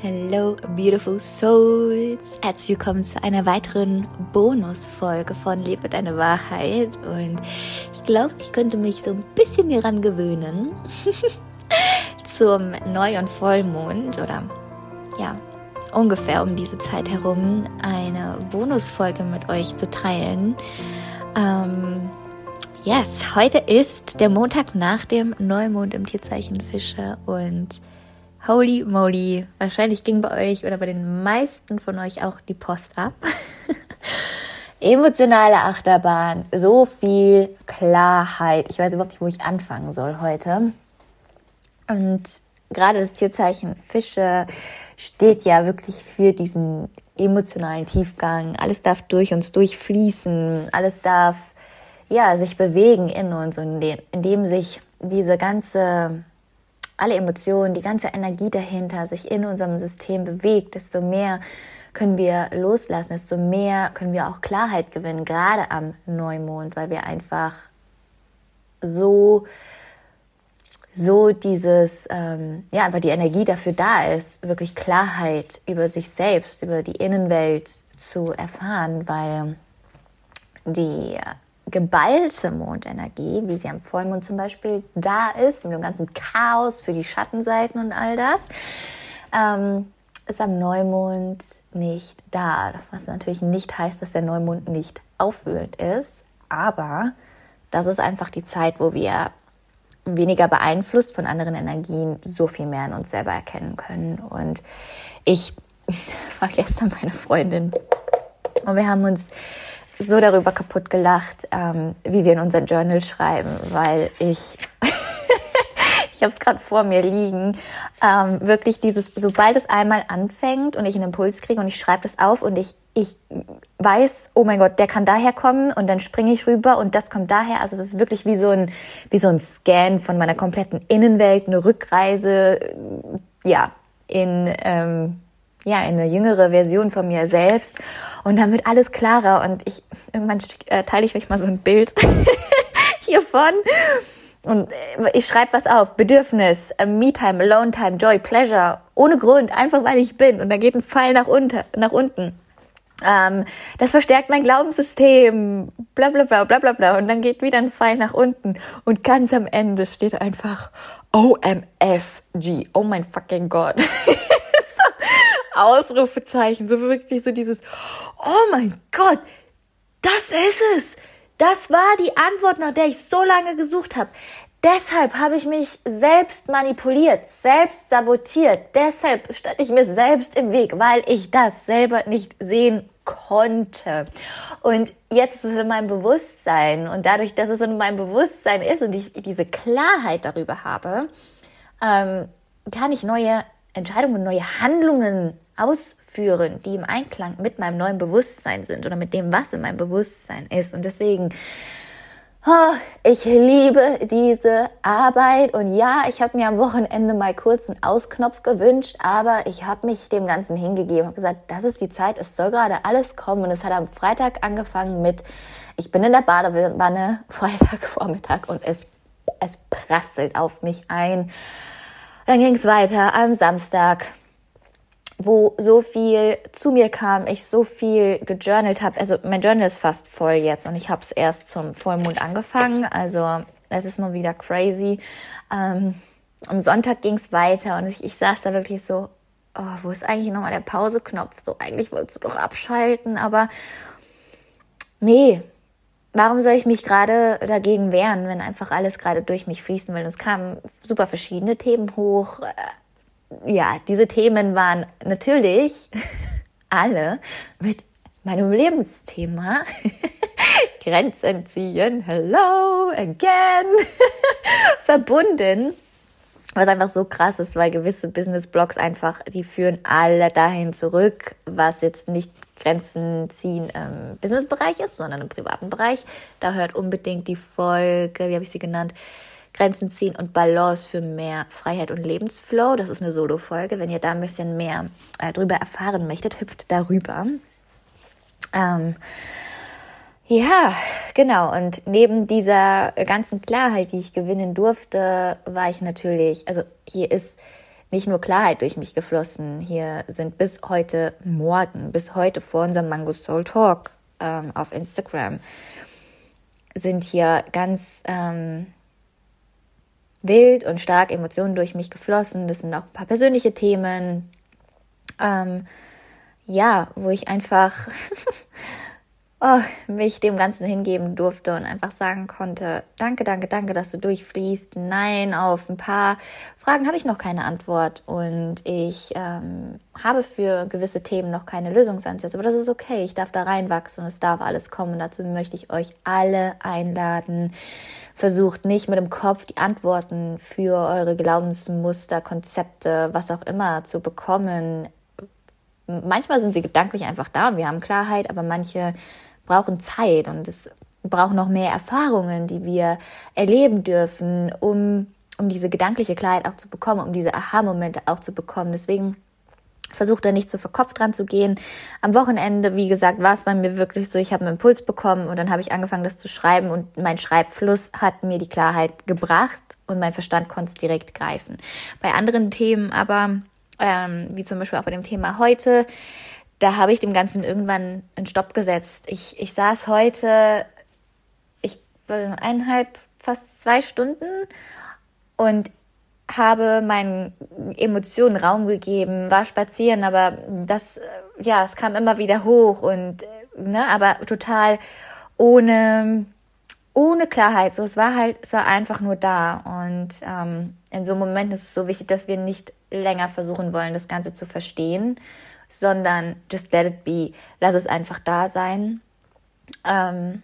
Hello, beautiful souls. Herzlich willkommen zu einer weiteren Bonusfolge von Lebe deine Wahrheit. Und ich glaube, ich könnte mich so ein bisschen daran gewöhnen, zum Neu- und Vollmond oder ja, ungefähr um diese Zeit herum eine Bonusfolge mit euch zu teilen. Ähm, yes, heute ist der Montag nach dem Neumond im Tierzeichen Fische und Holy moly, wahrscheinlich ging bei euch oder bei den meisten von euch auch die Post ab. Emotionale Achterbahn, so viel Klarheit. Ich weiß überhaupt nicht, wo ich anfangen soll heute. Und gerade das Tierzeichen Fische steht ja wirklich für diesen emotionalen Tiefgang. Alles darf durch uns durchfließen, alles darf ja sich bewegen in uns und indem sich diese ganze alle Emotionen, die ganze Energie dahinter sich in unserem System bewegt, desto mehr können wir loslassen, desto mehr können wir auch Klarheit gewinnen, gerade am Neumond, weil wir einfach so so dieses, ähm, ja, einfach die Energie dafür da ist, wirklich Klarheit über sich selbst, über die Innenwelt zu erfahren, weil die geballte Mondenergie, wie sie am Vollmond zum Beispiel da ist, mit dem ganzen Chaos für die Schattenseiten und all das, ähm, ist am Neumond nicht da. Was natürlich nicht heißt, dass der Neumond nicht aufwühlend ist, aber das ist einfach die Zeit, wo wir weniger beeinflusst von anderen Energien so viel mehr in uns selber erkennen können. Und ich war gestern meine Freundin und wir haben uns so darüber kaputt gelacht, ähm, wie wir in unser Journal schreiben, weil ich, ich habe es gerade vor mir liegen, ähm, wirklich dieses, sobald es einmal anfängt und ich einen Impuls kriege und ich schreibe das auf und ich, ich weiß, oh mein Gott, der kann daher kommen und dann springe ich rüber und das kommt daher. Also es ist wirklich wie so ein, wie so ein Scan von meiner kompletten Innenwelt, eine Rückreise, ja, in, ähm, ja, in eine jüngere Version von mir selbst und dann wird alles klarer und ich, irgendwann äh, teile ich euch mal so ein Bild hiervon und äh, ich schreibe was auf, Bedürfnis, äh, Me-Time, Alone-Time, Joy, Pleasure, ohne Grund, einfach weil ich bin und da geht ein Pfeil nach, unter, nach unten. Ähm, das verstärkt mein Glaubenssystem, bla bla bla bla bla bla. Und dann geht wieder ein Pfeil nach unten. Und ganz am Ende steht einfach OMFG. Oh mein fucking Gott. Ausrufezeichen, so wirklich so dieses, oh mein Gott, das ist es. Das war die Antwort, nach der ich so lange gesucht habe. Deshalb habe ich mich selbst manipuliert, selbst sabotiert. Deshalb stand ich mir selbst im Weg, weil ich das selber nicht sehen konnte. Und jetzt ist es in meinem Bewusstsein. Und dadurch, dass es in meinem Bewusstsein ist und ich diese Klarheit darüber habe, ähm, kann ich neue Entscheidungen, neue Handlungen ausführen, die im Einklang mit meinem neuen Bewusstsein sind oder mit dem, was in meinem Bewusstsein ist. Und deswegen, oh, ich liebe diese Arbeit. Und ja, ich habe mir am Wochenende mal kurz einen Ausknopf gewünscht, aber ich habe mich dem Ganzen hingegeben, habe gesagt, das ist die Zeit, es soll gerade alles kommen. Und es hat am Freitag angefangen mit, ich bin in der Badewanne, Freitagvormittag und es, es prasselt auf mich ein. Dann ging es weiter am Samstag wo so viel zu mir kam, ich so viel gejournalt habe. Also mein Journal ist fast voll jetzt und ich habe es erst zum Vollmond angefangen. Also es ist mal wieder crazy. Ähm, am Sonntag ging es weiter und ich, ich saß da wirklich so, oh, wo ist eigentlich nochmal der Pauseknopf? So, eigentlich wolltest du doch abschalten, aber nee, warum soll ich mich gerade dagegen wehren, wenn einfach alles gerade durch mich fließen will? Und es kamen super verschiedene Themen hoch ja, diese Themen waren natürlich alle mit meinem Lebensthema Grenzen ziehen, hello again, verbunden. Was einfach so krass ist, weil gewisse Business-Blogs einfach, die führen alle dahin zurück, was jetzt nicht Grenzen ziehen im Business-Bereich ist, sondern im privaten Bereich. Da hört unbedingt die Folge, wie habe ich sie genannt? Grenzen ziehen und Balance für mehr Freiheit und Lebensflow. Das ist eine Solo-Folge. Wenn ihr da ein bisschen mehr äh, drüber erfahren möchtet, hüpft darüber. Ähm, ja, genau. Und neben dieser ganzen Klarheit, die ich gewinnen durfte, war ich natürlich, also hier ist nicht nur Klarheit durch mich geflossen. Hier sind bis heute Morgen, bis heute vor unserem Mango Soul Talk ähm, auf Instagram, sind hier ganz ähm, wild und stark Emotionen durch mich geflossen. Das sind auch ein paar persönliche Themen. Ähm, ja, wo ich einfach oh, mich dem Ganzen hingeben durfte und einfach sagen konnte, danke, danke, danke, dass du durchfließt. Nein, auf ein paar Fragen habe ich noch keine Antwort und ich ähm, habe für gewisse Themen noch keine Lösungsansätze, aber das ist okay. Ich darf da reinwachsen und es darf alles kommen. Dazu möchte ich euch alle einladen. Versucht nicht mit dem Kopf die Antworten für eure Glaubensmuster, Konzepte, was auch immer zu bekommen. Manchmal sind sie gedanklich einfach da und wir haben Klarheit, aber manche brauchen Zeit und es braucht noch mehr Erfahrungen, die wir erleben dürfen, um, um diese gedankliche Klarheit auch zu bekommen, um diese Aha-Momente auch zu bekommen. Deswegen versucht da nicht zu verkopft dran zu gehen. Am Wochenende, wie gesagt, war es bei mir wirklich so, ich habe einen Impuls bekommen und dann habe ich angefangen, das zu schreiben und mein Schreibfluss hat mir die Klarheit gebracht und mein Verstand konnte es direkt greifen. Bei anderen Themen aber, ähm, wie zum Beispiel auch bei dem Thema heute, da habe ich dem Ganzen irgendwann einen Stopp gesetzt. Ich, ich saß heute, ich eineinhalb, fast zwei Stunden und habe meinen Emotionen Raum gegeben, war spazieren, aber das, ja, es kam immer wieder hoch und, ne, aber total ohne, ohne Klarheit. So, es war halt, es war einfach nur da. Und ähm, in so einem Moment ist es so wichtig, dass wir nicht länger versuchen wollen, das Ganze zu verstehen, sondern just let it be. Lass es einfach da sein. Ähm,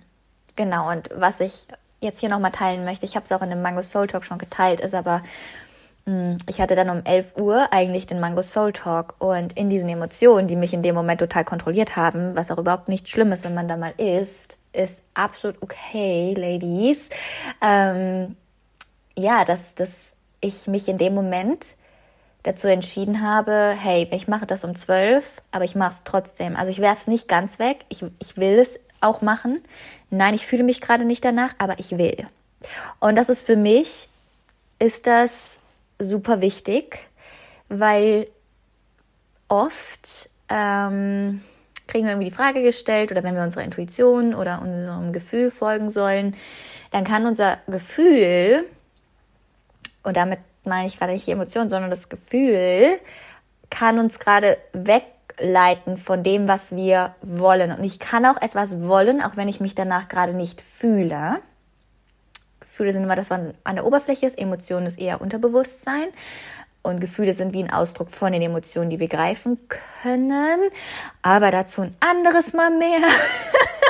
genau, und was ich jetzt hier nochmal teilen möchte, ich habe es auch in dem Mango Soul Talk schon geteilt, ist aber, mh, hm, ich hatte dann um 11 Uhr eigentlich den Mango Soul Talk und in diesen Emotionen, die mich in dem Moment total kontrolliert haben, was auch überhaupt nicht schlimm ist, wenn man da mal ist, ist absolut okay, Ladies. Ähm, ja, dass, dass ich mich in dem Moment dazu entschieden habe, hey, ich mache das um zwölf, aber ich mache es trotzdem. Also ich werfe es nicht ganz weg. Ich, ich will es auch machen. Nein, ich fühle mich gerade nicht danach, aber ich will. Und das ist für mich, ist das super wichtig, weil oft ähm, kriegen wir irgendwie die Frage gestellt oder wenn wir unserer Intuition oder unserem Gefühl folgen sollen, dann kann unser Gefühl und damit meine ich gerade nicht die Emotion, sondern das Gefühl kann uns gerade wegleiten von dem, was wir wollen. Und ich kann auch etwas wollen, auch wenn ich mich danach gerade nicht fühle. Gefühle sind immer das, was an der Oberfläche ist. Emotionen ist eher Unterbewusstsein. Und Gefühle sind wie ein Ausdruck von den Emotionen, die wir greifen können. Aber dazu ein anderes Mal mehr.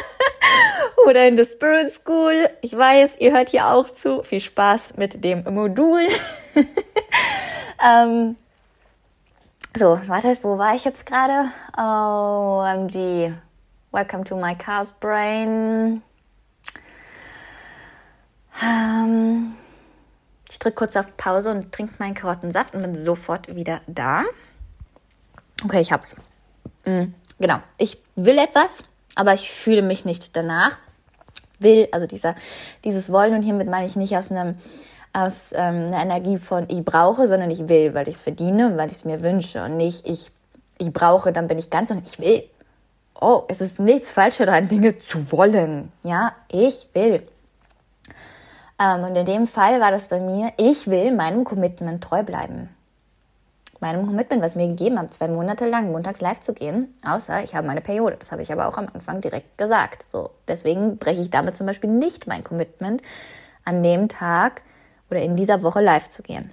Oder in der Spirit School. Ich weiß, ihr hört hier auch zu. Viel Spaß mit dem Modul. ähm, so, wartet, wo war ich jetzt gerade? OMG. Welcome to my Chaos Brain. Ähm, ich drücke kurz auf Pause und trinke meinen Karottensaft und bin sofort wieder da. Okay, ich hab's. Mhm, genau. Ich will etwas, aber ich fühle mich nicht danach. Will, also dieser, dieses Wollen und hiermit meine ich nicht aus einem aus ähm, einer Energie von ich brauche, sondern ich will, weil ich es verdiene weil ich es mir wünsche und nicht ich, ich brauche, dann bin ich ganz und ich will. Oh, es ist nichts falsch daran, Dinge zu wollen. Ja, ich will. Ähm, und in dem Fall war das bei mir, ich will meinem Commitment treu bleiben. Meinem Commitment, was mir gegeben hat, zwei Monate lang montags live zu gehen, außer ich habe meine Periode. Das habe ich aber auch am Anfang direkt gesagt. So, deswegen breche ich damit zum Beispiel nicht mein Commitment an dem Tag, oder in dieser Woche live zu gehen.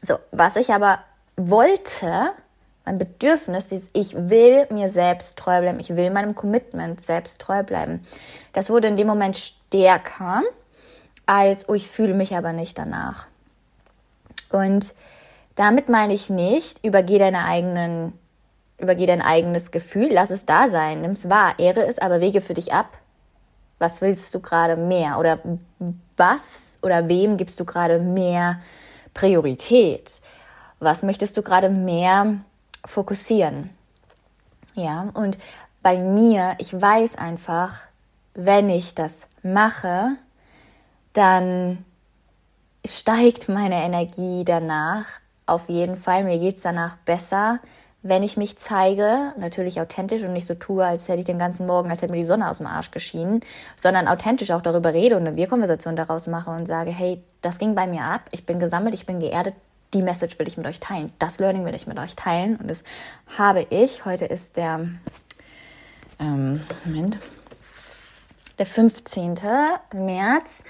So, was ich aber wollte, mein Bedürfnis, dieses ich will mir selbst treu bleiben, ich will meinem Commitment selbst treu bleiben, das wurde in dem Moment stärker, als oh, ich fühle mich aber nicht danach. Und damit meine ich nicht, übergeh deine eigenen, übergeh dein eigenes Gefühl, lass es da sein, nimm es wahr, ehre es, aber wege für dich ab. Was willst du gerade mehr? Oder was oder wem gibst du gerade mehr Priorität? Was möchtest du gerade mehr fokussieren? Ja, und bei mir, ich weiß einfach, wenn ich das mache, dann steigt meine Energie danach auf jeden Fall. Mir geht's danach besser, wenn ich mich zeige, natürlich authentisch und nicht so tue, als hätte ich den ganzen Morgen, als hätte mir die Sonne aus dem Arsch geschienen, sondern authentisch auch darüber rede und eine Wir-Konversation daraus mache und sage, hey, das ging bei mir ab, ich bin gesammelt, ich bin geerdet, die Message will ich mit euch teilen, das Learning will ich mit euch teilen und das habe ich. Heute ist der, ähm, Moment, der 15. März.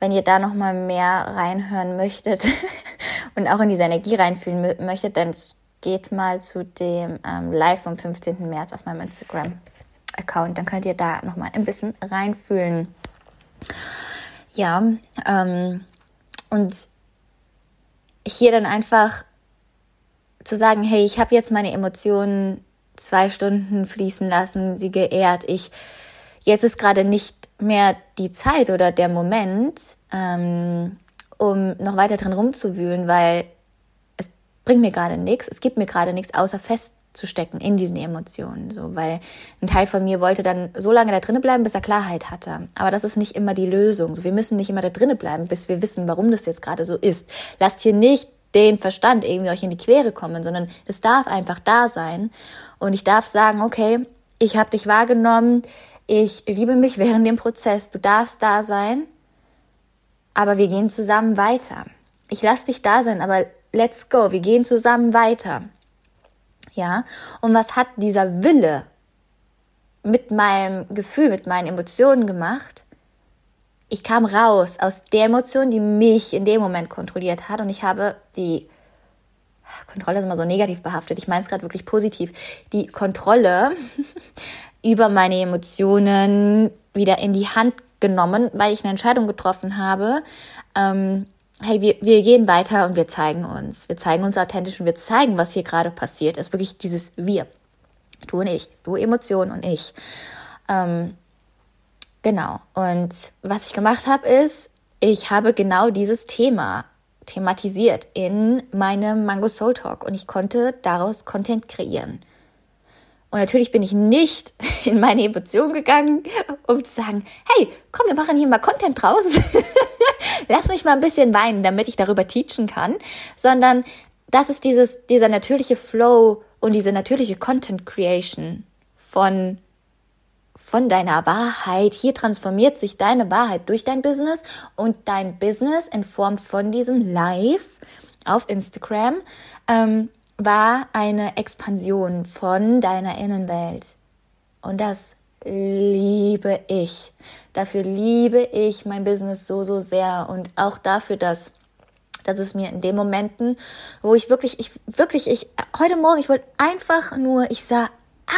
Wenn ihr da nochmal mehr reinhören möchtet und auch in diese Energie reinfühlen möchtet, dann geht mal zu dem ähm, Live vom 15. März auf meinem Instagram-Account. Dann könnt ihr da nochmal ein bisschen reinfühlen. Ja, ähm, und hier dann einfach zu sagen, hey, ich habe jetzt meine Emotionen zwei Stunden fließen lassen, sie geehrt. Ich jetzt ist gerade nicht mehr die Zeit oder der Moment, ähm, um noch weiter drin rumzuwühlen, weil bringt mir gerade nichts, es gibt mir gerade nichts, außer festzustecken in diesen Emotionen. So, weil ein Teil von mir wollte dann so lange da drinnen bleiben, bis er Klarheit hatte. Aber das ist nicht immer die Lösung. So, wir müssen nicht immer da drinnen bleiben, bis wir wissen, warum das jetzt gerade so ist. Lasst hier nicht den Verstand irgendwie euch in die Quere kommen, sondern es darf einfach da sein. Und ich darf sagen, okay, ich habe dich wahrgenommen, ich liebe mich während dem Prozess, du darfst da sein, aber wir gehen zusammen weiter. Ich lass dich da sein, aber let's go, wir gehen zusammen weiter. Ja, und was hat dieser Wille mit meinem Gefühl, mit meinen Emotionen gemacht? Ich kam raus aus der Emotion, die mich in dem Moment kontrolliert hat und ich habe die Kontrolle ist immer so negativ behaftet. Ich meine es gerade wirklich positiv. Die Kontrolle über meine Emotionen wieder in die Hand genommen, weil ich eine Entscheidung getroffen habe, ähm, hey, wir, wir gehen weiter und wir zeigen uns. Wir zeigen uns authentisch und wir zeigen, was hier gerade passiert. Es ist wirklich dieses Wir. Du und ich. Du Emotion und ich. Ähm, genau. Und was ich gemacht habe, ist, ich habe genau dieses Thema thematisiert in meinem Mango Soul Talk und ich konnte daraus Content kreieren. Und natürlich bin ich nicht in meine Emotion gegangen, um zu sagen, hey, komm, wir machen hier mal Content draus. Lass mich mal ein bisschen weinen, damit ich darüber teachen kann, sondern das ist dieses, dieser natürliche Flow und diese natürliche Content Creation von, von deiner Wahrheit. Hier transformiert sich deine Wahrheit durch dein Business und dein Business in Form von diesem Live auf Instagram ähm, war eine Expansion von deiner Innenwelt. Und das liebe ich. Dafür liebe ich mein Business so, so sehr und auch dafür, dass dass es mir in den Momenten, wo ich wirklich, ich wirklich, ich heute Morgen, ich wollte einfach nur, ich sah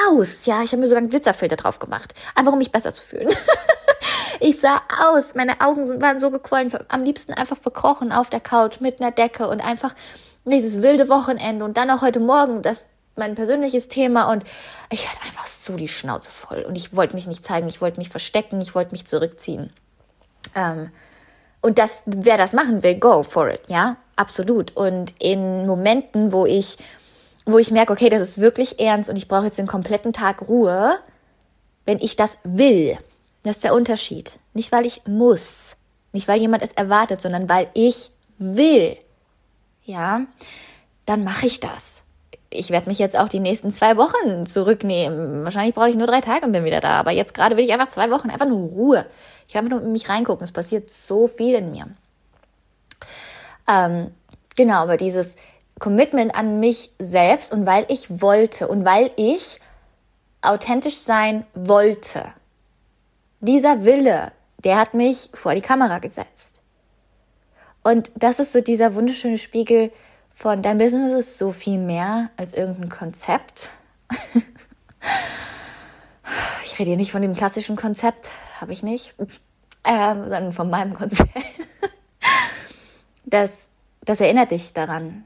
aus, ja, ich habe mir sogar einen Glitzerfilter drauf gemacht, einfach um mich besser zu fühlen. ich sah aus, meine Augen waren so gequollen, am liebsten einfach verkrochen auf der Couch mit einer Decke und einfach dieses wilde Wochenende und dann auch heute Morgen das mein persönliches Thema und ich hatte einfach so die Schnauze voll und ich wollte mich nicht zeigen, ich wollte mich verstecken, ich wollte mich zurückziehen. Ähm, und das, wer das machen will, go for it, ja, absolut. Und in Momenten, wo ich, wo ich merke, okay, das ist wirklich ernst und ich brauche jetzt den kompletten Tag Ruhe, wenn ich das will, das ist der Unterschied. Nicht weil ich muss, nicht weil jemand es erwartet, sondern weil ich will ja, dann mache ich das. Ich werde mich jetzt auch die nächsten zwei Wochen zurücknehmen. Wahrscheinlich brauche ich nur drei Tage und bin wieder da. Aber jetzt gerade will ich einfach zwei Wochen einfach nur Ruhe. Ich will einfach nur in mich reingucken. Es passiert so viel in mir. Ähm, genau, aber dieses Commitment an mich selbst und weil ich wollte und weil ich authentisch sein wollte. Dieser Wille, der hat mich vor die Kamera gesetzt. Und das ist so dieser wunderschöne Spiegel von dein Business ist so viel mehr als irgendein Konzept. ich rede hier nicht von dem klassischen Konzept, habe ich nicht, ähm, sondern von meinem Konzept. das, das erinnert dich daran,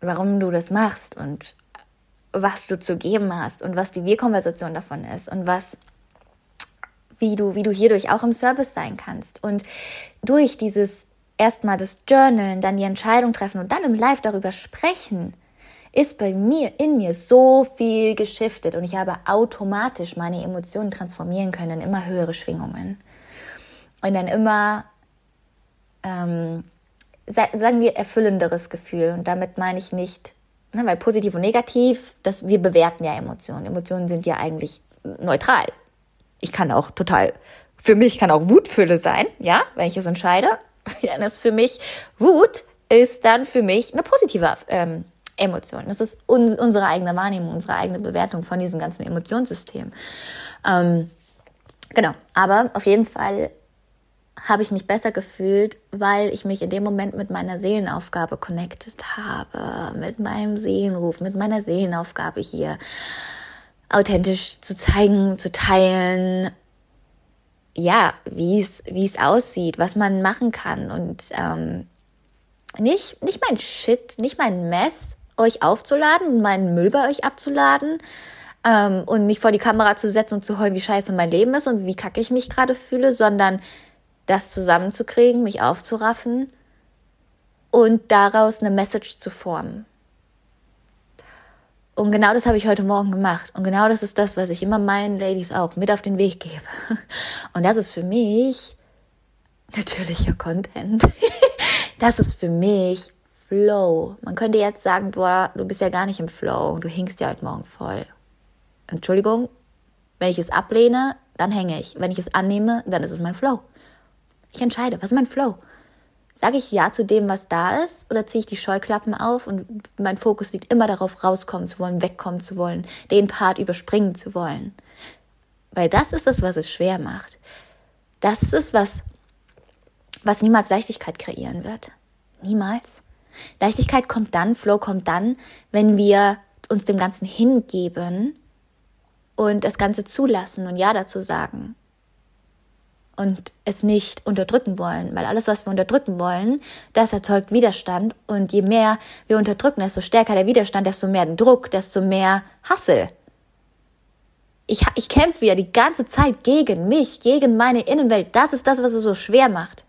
warum du das machst und was du zu geben hast und was die Wir-Konversation davon ist und was wie du, wie du hierdurch auch im Service sein kannst. Und durch dieses erstmal das Journalen, dann die Entscheidung treffen und dann im Live darüber sprechen, ist bei mir, in mir so viel geschiftet und ich habe automatisch meine Emotionen transformieren können in immer höhere Schwingungen. Und dann immer, ähm, sagen wir, erfüllenderes Gefühl. Und damit meine ich nicht, ne, weil positiv und negativ, das, wir bewerten ja Emotionen. Emotionen sind ja eigentlich neutral. Ich kann auch total, für mich kann auch Wutfülle sein, ja, wenn ich es entscheide. Ja, das ist für mich, Wut ist dann für mich eine positive ähm, Emotion. Das ist un unsere eigene Wahrnehmung, unsere eigene Bewertung von diesem ganzen Emotionssystem. Ähm, genau, aber auf jeden Fall habe ich mich besser gefühlt, weil ich mich in dem Moment mit meiner Seelenaufgabe connected habe, mit meinem Seelenruf, mit meiner Seelenaufgabe hier authentisch zu zeigen, zu teilen, ja, wie es wie es aussieht, was man machen kann und ähm, nicht nicht mein Shit, nicht mein Mess euch aufzuladen, meinen Müll bei euch abzuladen ähm, und mich vor die Kamera zu setzen und zu heulen, wie scheiße mein Leben ist und wie kacke ich mich gerade fühle, sondern das zusammenzukriegen, mich aufzuraffen und daraus eine Message zu formen. Und genau das habe ich heute Morgen gemacht. Und genau das ist das, was ich immer meinen Ladies auch mit auf den Weg gebe. Und das ist für mich natürlicher Content. Das ist für mich Flow. Man könnte jetzt sagen, boah, du bist ja gar nicht im Flow. Du hinkst ja heute Morgen voll. Entschuldigung, wenn ich es ablehne, dann hänge ich. Wenn ich es annehme, dann ist es mein Flow. Ich entscheide, was ist mein Flow? Sage ich Ja zu dem, was da ist, oder ziehe ich die Scheuklappen auf und mein Fokus liegt immer darauf, rauskommen zu wollen, wegkommen zu wollen, den Part überspringen zu wollen? Weil das ist es, was es schwer macht. Das ist es, was, was niemals Leichtigkeit kreieren wird. Niemals. Leichtigkeit kommt dann, Flow kommt dann, wenn wir uns dem Ganzen hingeben und das Ganze zulassen und Ja dazu sagen und es nicht unterdrücken wollen, weil alles, was wir unterdrücken wollen, das erzeugt Widerstand und je mehr wir unterdrücken, desto stärker der Widerstand, desto mehr Druck, desto mehr Hassel. Ich, ich kämpfe ja die ganze Zeit gegen mich, gegen meine Innenwelt. Das ist das, was es so schwer macht.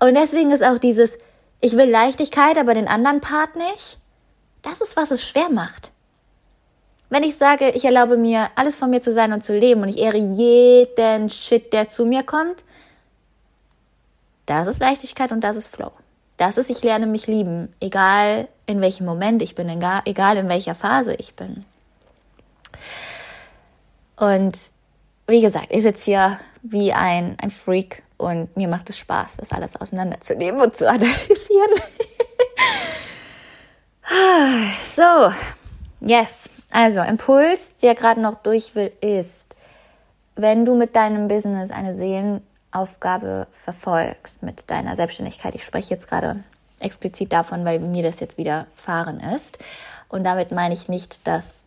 Und deswegen ist auch dieses, ich will Leichtigkeit, aber den anderen Part nicht. Das ist, was es schwer macht. Wenn ich sage, ich erlaube mir, alles von mir zu sein und zu leben und ich ehre jeden Shit, der zu mir kommt, das ist Leichtigkeit und das ist Flow. Das ist, ich lerne mich lieben, egal in welchem Moment ich bin, egal in welcher Phase ich bin. Und wie gesagt, ich sitze hier wie ein, ein Freak und mir macht es Spaß, das alles auseinanderzunehmen und zu analysieren. so, yes. Also, Impuls, der gerade noch durch will, ist, wenn du mit deinem Business eine Seelenaufgabe verfolgst, mit deiner Selbstständigkeit, ich spreche jetzt gerade explizit davon, weil mir das jetzt widerfahren ist. Und damit meine ich nicht, dass,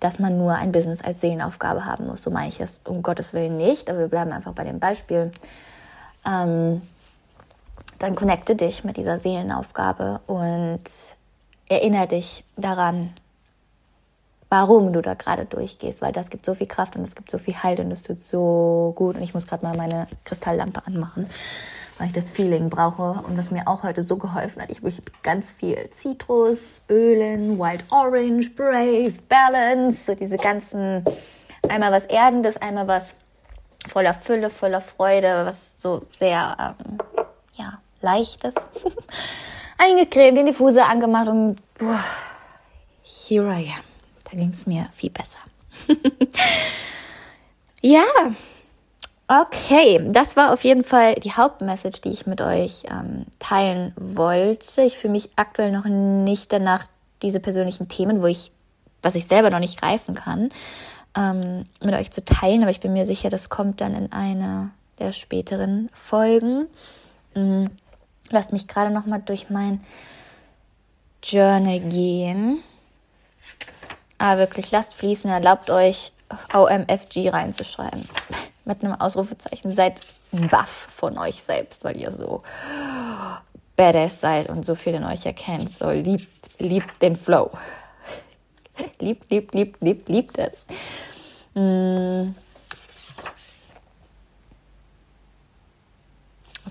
dass man nur ein Business als Seelenaufgabe haben muss. So meine ich es um Gottes Willen nicht, aber wir bleiben einfach bei dem Beispiel. Ähm, dann connecte dich mit dieser Seelenaufgabe und erinnere dich daran, warum du da gerade durchgehst, weil das gibt so viel Kraft und es gibt so viel Halt und es tut so gut. Und ich muss gerade mal meine Kristalllampe anmachen, weil ich das Feeling brauche und was mir auch heute so geholfen hat. Ich habe ganz viel Zitrus, Ölen, Wild Orange, Brave, Balance, so diese ganzen, einmal was Erdendes, einmal was voller Fülle, voller Freude, was so sehr, ähm, ja, leichtes. Eingecremt, den Diffuser angemacht und boah, here I am. Da ging es mir viel besser. ja, okay. Das war auf jeden Fall die Hauptmessage, die ich mit euch ähm, teilen wollte. Ich fühle mich aktuell noch nicht danach, diese persönlichen Themen, wo ich, was ich selber noch nicht greifen kann, ähm, mit euch zu teilen. Aber ich bin mir sicher, das kommt dann in einer der späteren Folgen. Mhm. Lasst mich gerade noch mal durch mein Journal gehen. Aber wirklich, lasst fließen, erlaubt euch OMFG reinzuschreiben. Mit einem Ausrufezeichen. Seid baff von euch selbst, weil ihr so badass seid und so viel in euch erkennt. So liebt, liebt den Flow. liebt, liebt, liebt, liebt, liebt es. Mm.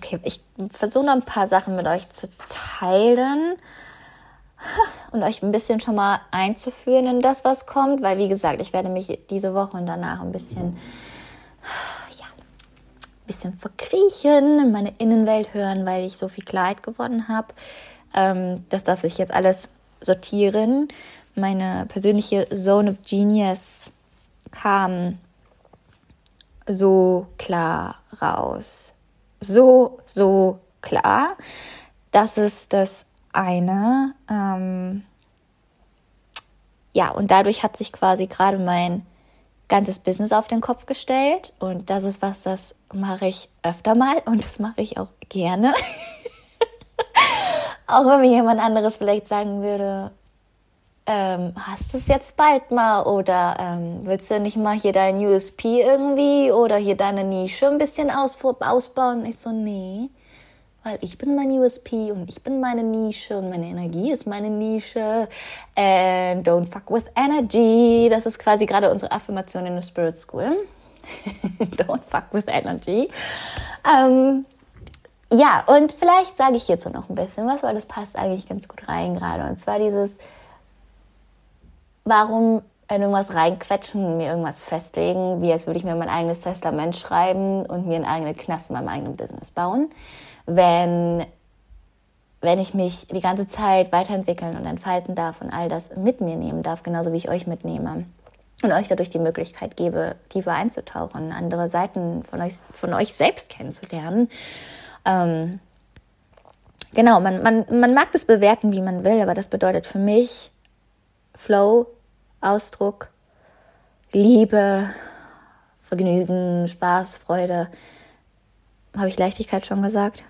Okay, ich versuche noch ein paar Sachen mit euch zu teilen und euch ein bisschen schon mal einzuführen in das, was kommt, weil wie gesagt, ich werde mich diese Woche und danach ein bisschen ja, bisschen verkriechen, in meine Innenwelt hören, weil ich so viel Klarheit gewonnen habe. Ähm, das darf sich jetzt alles sortieren. Meine persönliche Zone of Genius kam so klar raus. So, so klar. Das ist das eine. Ähm, ja, und dadurch hat sich quasi gerade mein ganzes Business auf den Kopf gestellt. Und das ist was, das mache ich öfter mal und das mache ich auch gerne. auch wenn mir jemand anderes vielleicht sagen würde, ähm, hast du es jetzt bald mal oder ähm, willst du nicht mal hier dein USP irgendwie oder hier deine Nische ein bisschen aus, ausbauen? Ich so, nee, weil ich bin mein USP und ich bin meine Nische und meine Energie ist meine Nische. And don't fuck with energy. Das ist quasi gerade unsere Affirmation in der Spirit School. don't fuck with energy. Ähm, ja, und vielleicht sage ich hierzu noch ein bisschen was, weil das passt eigentlich ganz gut rein gerade. Und zwar dieses, warum in irgendwas reinquetschen, mir irgendwas festlegen, wie als würde ich mir mein eigenes Testament schreiben und mir einen eigenen Knast in meinem eigenen Business bauen wenn, wenn ich mich die ganze Zeit weiterentwickeln und entfalten darf und all das mit mir nehmen darf, genauso wie ich euch mitnehme und euch dadurch die Möglichkeit gebe, tiefer einzutauchen, andere Seiten von euch, von euch selbst kennenzulernen. Ähm, genau, man, man, man mag das bewerten, wie man will, aber das bedeutet für mich Flow, Ausdruck, Liebe, Vergnügen, Spaß, Freude. Habe ich Leichtigkeit schon gesagt?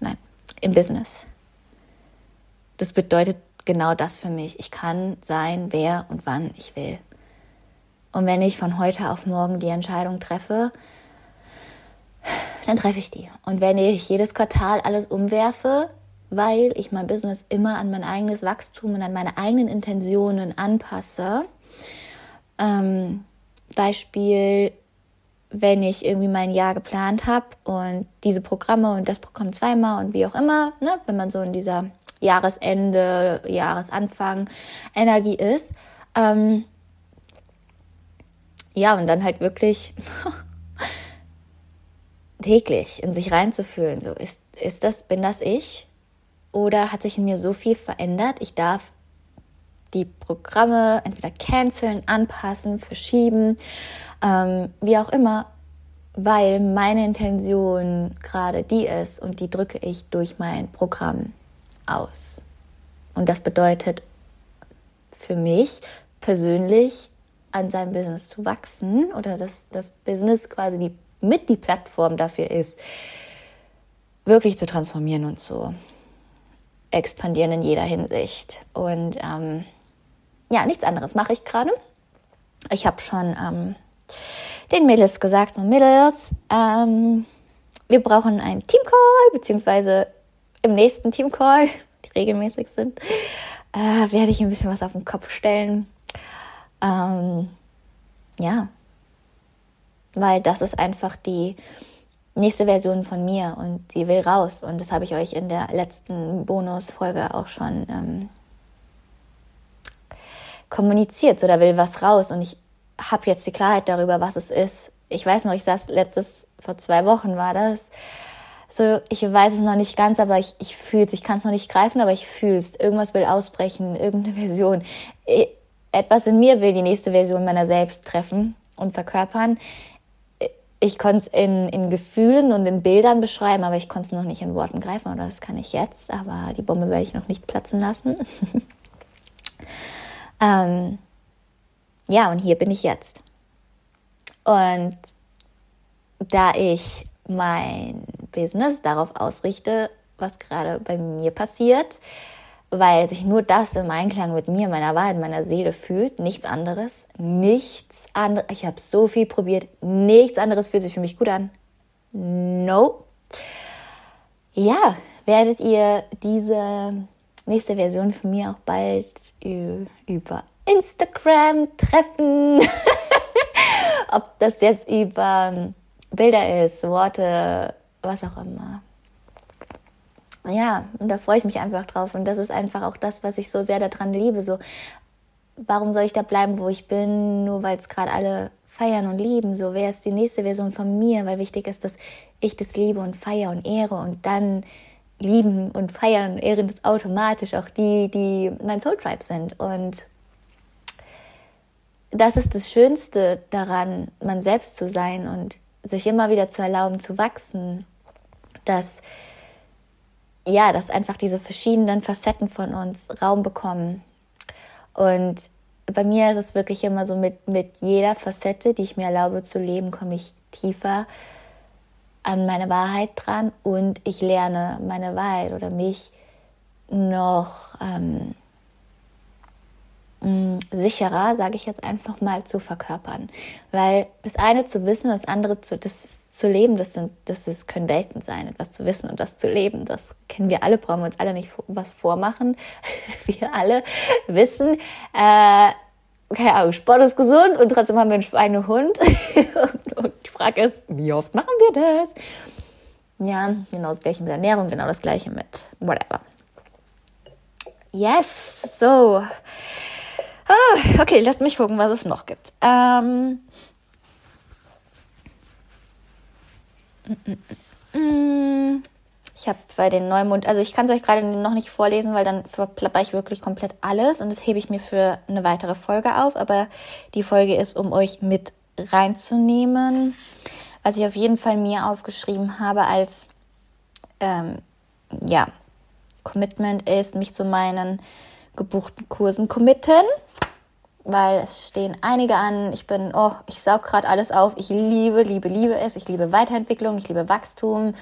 Nein, im Business. Das bedeutet genau das für mich. Ich kann sein, wer und wann ich will. Und wenn ich von heute auf morgen die Entscheidung treffe, dann treffe ich die. Und wenn ich jedes Quartal alles umwerfe, weil ich mein Business immer an mein eigenes Wachstum und an meine eigenen Intentionen anpasse, ähm, Beispiel, wenn ich irgendwie mein Jahr geplant habe und diese Programme und das Programm zweimal und wie auch immer, ne, wenn man so in dieser Jahresende, Jahresanfang Energie ist. Ähm, ja, und dann halt wirklich täglich in sich reinzufühlen. So, ist, ist das, bin das ich? Oder hat sich in mir so viel verändert? Ich darf die Programme entweder canceln, anpassen, verschieben ähm, wie auch immer, weil meine Intention gerade die ist und die drücke ich durch mein Programm aus. Und das bedeutet für mich persönlich an seinem Business zu wachsen oder dass das Business quasi die, mit die Plattform dafür ist, wirklich zu transformieren und zu expandieren in jeder Hinsicht. Und ähm, ja, nichts anderes mache ich gerade. Ich habe schon ähm, den Mädels gesagt, so Mädels, ähm, wir brauchen einen Teamcall, beziehungsweise im nächsten Teamcall, die regelmäßig sind, äh, werde ich ein bisschen was auf den Kopf stellen. Ähm, ja, weil das ist einfach die nächste Version von mir und sie will raus. Und das habe ich euch in der letzten Bonusfolge auch schon ähm, kommuniziert. So, da will was raus. Und ich habe jetzt die Klarheit darüber, was es ist. Ich weiß noch, ich saß letztes, vor zwei Wochen war das. So, ich weiß es noch nicht ganz, aber ich, ich fühle es. Ich kann es noch nicht greifen, aber ich fühle es. Irgendwas will ausbrechen, irgendeine Version. Etwas in mir will die nächste Version meiner selbst treffen und verkörpern. Ich konnte es in, in Gefühlen und in Bildern beschreiben, aber ich konnte es noch nicht in Worten greifen. Oder das kann ich jetzt, aber die Bombe werde ich noch nicht platzen lassen. ähm, ja, und hier bin ich jetzt. Und da ich mein Business darauf ausrichte, was gerade bei mir passiert, weil sich nur das im Einklang mit mir, meiner Wahrheit, meiner Seele fühlt, nichts anderes, nichts anderes. Ich habe so viel probiert, nichts anderes fühlt sich für mich gut an. No. Ja, werdet ihr diese nächste Version von mir auch bald über Instagram treffen. Ob das jetzt über Bilder ist, Worte, was auch immer. Ja, und da freue ich mich einfach drauf. Und das ist einfach auch das, was ich so sehr daran liebe. So, warum soll ich da bleiben, wo ich bin, nur weil es gerade alle feiern und lieben. So, wer ist die nächste Version von mir? Weil wichtig ist, dass ich das liebe und feiere und ehre und dann lieben und feiern und ehren das automatisch auch die, die mein Soul Tribe sind. Und das ist das Schönste daran, man selbst zu sein und sich immer wieder zu erlauben zu wachsen, dass ja, dass einfach diese verschiedenen Facetten von uns Raum bekommen. Und bei mir ist es wirklich immer so, mit, mit jeder Facette, die ich mir erlaube zu leben, komme ich tiefer an meine Wahrheit dran und ich lerne meine Wahrheit oder mich noch ähm, mm, sicherer, sage ich jetzt einfach mal, zu verkörpern. Weil das eine zu wissen, das andere zu, das zu leben, das sind, das ist, können Welten sein, etwas zu wissen und das zu leben. Das kennen wir alle, brauchen wir uns alle nicht was vormachen. wir alle wissen, äh, keine Ahnung, Sport ist gesund und trotzdem haben wir einen Schweinehund. und, und die Frage ist, wie oft machen wir das? Ja, genau das gleiche mit Ernährung, genau das gleiche mit whatever. Yes, so. Oh, okay, lasst mich gucken, was es noch gibt. Ähm. Mm, mm, mm, ich habe bei den Neumond, also ich kann es euch gerade noch nicht vorlesen, weil dann verplapper ich wirklich komplett alles und das hebe ich mir für eine weitere Folge auf. Aber die Folge ist, um euch mit reinzunehmen, was ich auf jeden Fall mir aufgeschrieben habe als ähm, ja, Commitment ist, mich zu meinen gebuchten Kursen committen, weil es stehen einige an. Ich bin, oh, ich saug gerade alles auf. Ich liebe, liebe, liebe es. Ich liebe Weiterentwicklung, ich liebe Wachstum.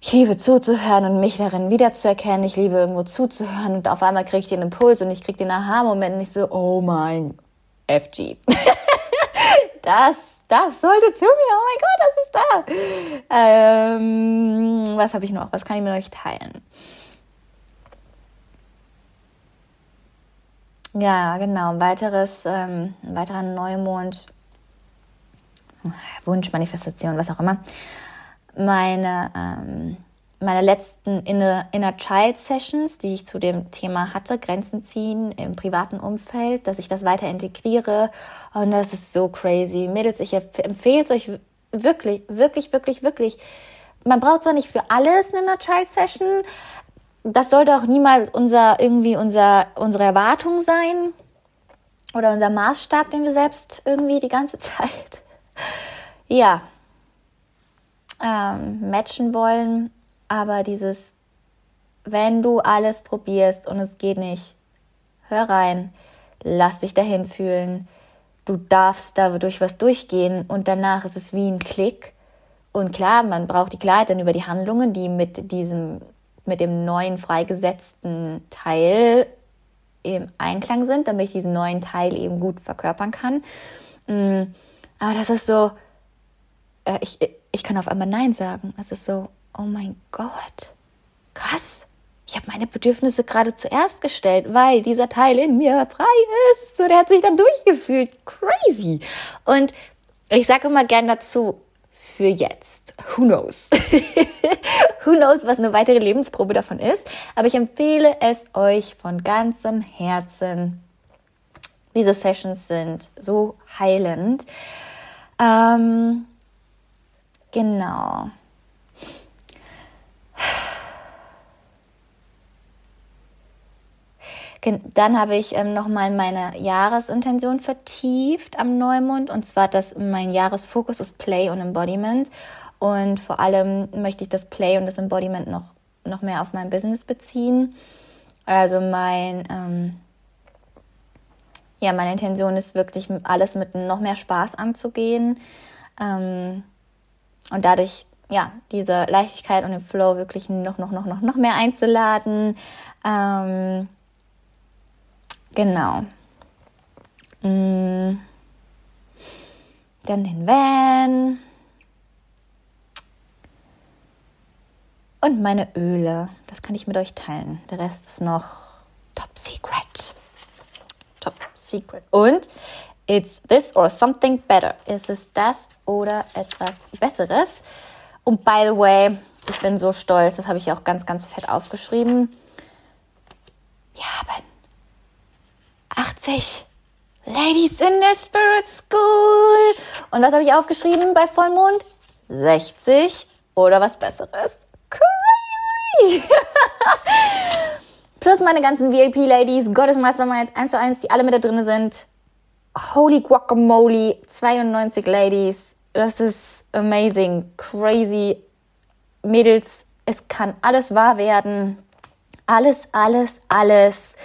Ich liebe zuzuhören und mich darin wiederzuerkennen. Ich liebe irgendwo zuzuhören und auf einmal kriege ich den Impuls und ich kriege den Aha-Moment nicht so, oh mein FG. das, das sollte zu mir. Oh mein Gott, das ist da. Ähm, was habe ich noch? Was kann ich mit euch teilen? Ja, genau. Ein weiteres, ähm, ein weiterer Neumond, Wunsch, Manifestation, was auch immer meine, ähm, meine letzten Inner, Inner Child Sessions, die ich zu dem Thema hatte, Grenzen ziehen im privaten Umfeld, dass ich das weiter integriere. Und das ist so crazy. Mädels, ich empfehle es euch wirklich, wirklich, wirklich, wirklich. Man braucht zwar nicht für alles eine Inner Child Session. Das sollte auch niemals unser, irgendwie unser, unsere Erwartung sein oder unser Maßstab, den wir selbst irgendwie die ganze Zeit, ja, ähm, matchen wollen, aber dieses, wenn du alles probierst und es geht nicht, hör rein, lass dich dahin fühlen, du darfst da durch was durchgehen und danach ist es wie ein Klick. Und klar, man braucht die Klarheit dann über die Handlungen, die mit diesem, mit dem neuen freigesetzten Teil im Einklang sind, damit ich diesen neuen Teil eben gut verkörpern kann. Mm, aber das ist so, äh, ich, ich kann auf einmal Nein sagen. Es ist so, oh mein Gott, krass. Ich habe meine Bedürfnisse gerade zuerst gestellt, weil dieser Teil in mir frei ist. So, der hat sich dann durchgefühlt. Crazy. Und ich sage immer gern dazu, für jetzt. Who knows? Who knows, was eine weitere Lebensprobe davon ist. Aber ich empfehle es euch von ganzem Herzen. Diese Sessions sind so heilend. Ähm, Genau. Dann habe ich ähm, nochmal meine Jahresintention vertieft am Neumond und zwar, dass mein Jahresfokus ist Play und Embodiment und vor allem möchte ich das Play und das Embodiment noch, noch mehr auf mein Business beziehen. Also mein, ähm, ja, meine Intention ist wirklich alles mit noch mehr Spaß anzugehen. Ähm, und dadurch ja diese Leichtigkeit und den Flow wirklich noch noch noch noch noch mehr einzuladen. Ähm, genau. Mm. Dann den Van. Und meine Öle. Das kann ich mit euch teilen. Der Rest ist noch top secret. Top secret. Und It's this or something better. Ist es das oder etwas Besseres? Und by the way, ich bin so stolz, das habe ich auch ganz, ganz fett aufgeschrieben. Wir haben 80 Ladies in the Spirit School. Und was habe ich aufgeschrieben bei Vollmond? 60 oder was Besseres. Crazy! Plus meine ganzen VIP-Ladies, Gottes Masterminds 1 zu 1, die alle mit da drin sind. Holy Guacamole, 92 Ladies. Das ist amazing, crazy. Mädels, es kann alles wahr werden. Alles, alles, alles.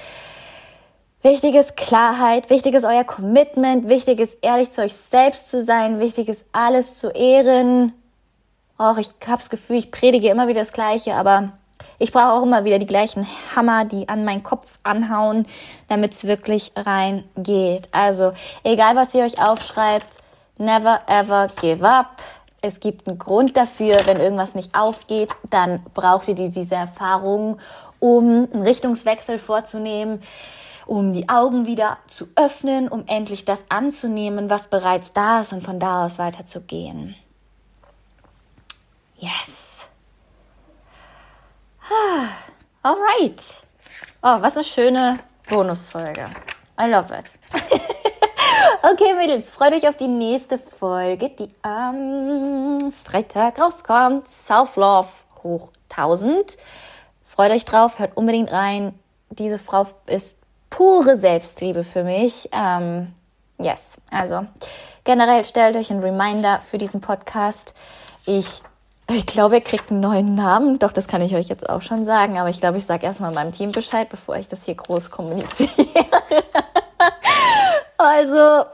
Wichtig ist Klarheit, wichtig ist euer Commitment, wichtig ist ehrlich zu euch selbst zu sein, wichtig ist alles zu ehren. Och, ich hab's Gefühl, ich predige immer wieder das Gleiche, aber ich brauche auch immer wieder die gleichen Hammer, die an meinen Kopf anhauen, damit es wirklich reingeht. Also, egal was ihr euch aufschreibt, never ever give up. Es gibt einen Grund dafür, wenn irgendwas nicht aufgeht, dann braucht ihr diese Erfahrung, um einen Richtungswechsel vorzunehmen um die Augen wieder zu öffnen, um endlich das anzunehmen, was bereits da ist und von da aus weiterzugehen. Yes. Alright. Oh, was eine schöne Bonusfolge. I love it. okay, Mädels, freut euch auf die nächste Folge, die am Freitag rauskommt. Self Love hoch 1000. Freut euch drauf, hört unbedingt rein. Diese Frau ist pure Selbstliebe für mich. Ähm, yes, also generell stellt euch einen Reminder für diesen Podcast. Ich, ich glaube, er kriegt einen neuen Namen. Doch, das kann ich euch jetzt auch schon sagen. Aber ich glaube, ich sage erstmal meinem Team Bescheid, bevor ich das hier groß kommuniziere. also,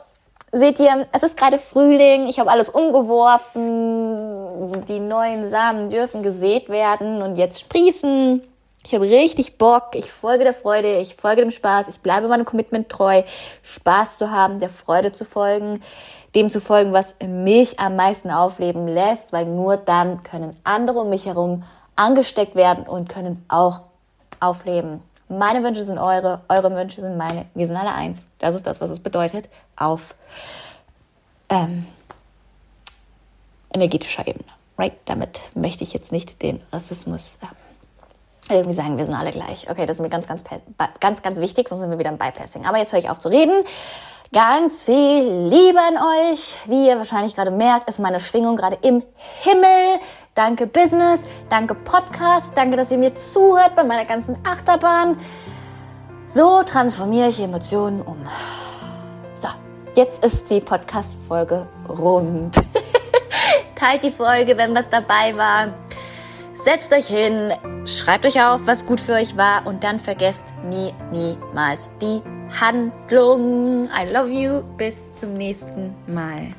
seht ihr, es ist gerade Frühling. Ich habe alles umgeworfen. Die neuen Samen dürfen gesät werden und jetzt sprießen. Ich habe richtig Bock, ich folge der Freude, ich folge dem Spaß, ich bleibe meinem Commitment treu, Spaß zu haben, der Freude zu folgen, dem zu folgen, was mich am meisten aufleben lässt, weil nur dann können andere um mich herum angesteckt werden und können auch aufleben. Meine Wünsche sind eure, eure Wünsche sind meine. Wir sind alle eins. Das ist das, was es bedeutet auf ähm, energetischer Ebene. Right? Damit möchte ich jetzt nicht den Rassismus ähm, irgendwie sagen, wir sind alle gleich. Okay, das ist mir ganz, ganz, ganz, ganz wichtig, sonst sind wir wieder im Bypassing. Aber jetzt höre ich auf zu reden. Ganz viel Liebe an euch. Wie ihr wahrscheinlich gerade merkt, ist meine Schwingung gerade im Himmel. Danke Business, danke Podcast, danke, dass ihr mir zuhört bei meiner ganzen Achterbahn. So transformiere ich Emotionen um. So, jetzt ist die Podcast-Folge rund. Teilt die Folge, wenn was dabei war. Setzt euch hin, schreibt euch auf, was gut für euch war und dann vergesst nie, niemals die Handlung. I love you. Bis zum nächsten Mal.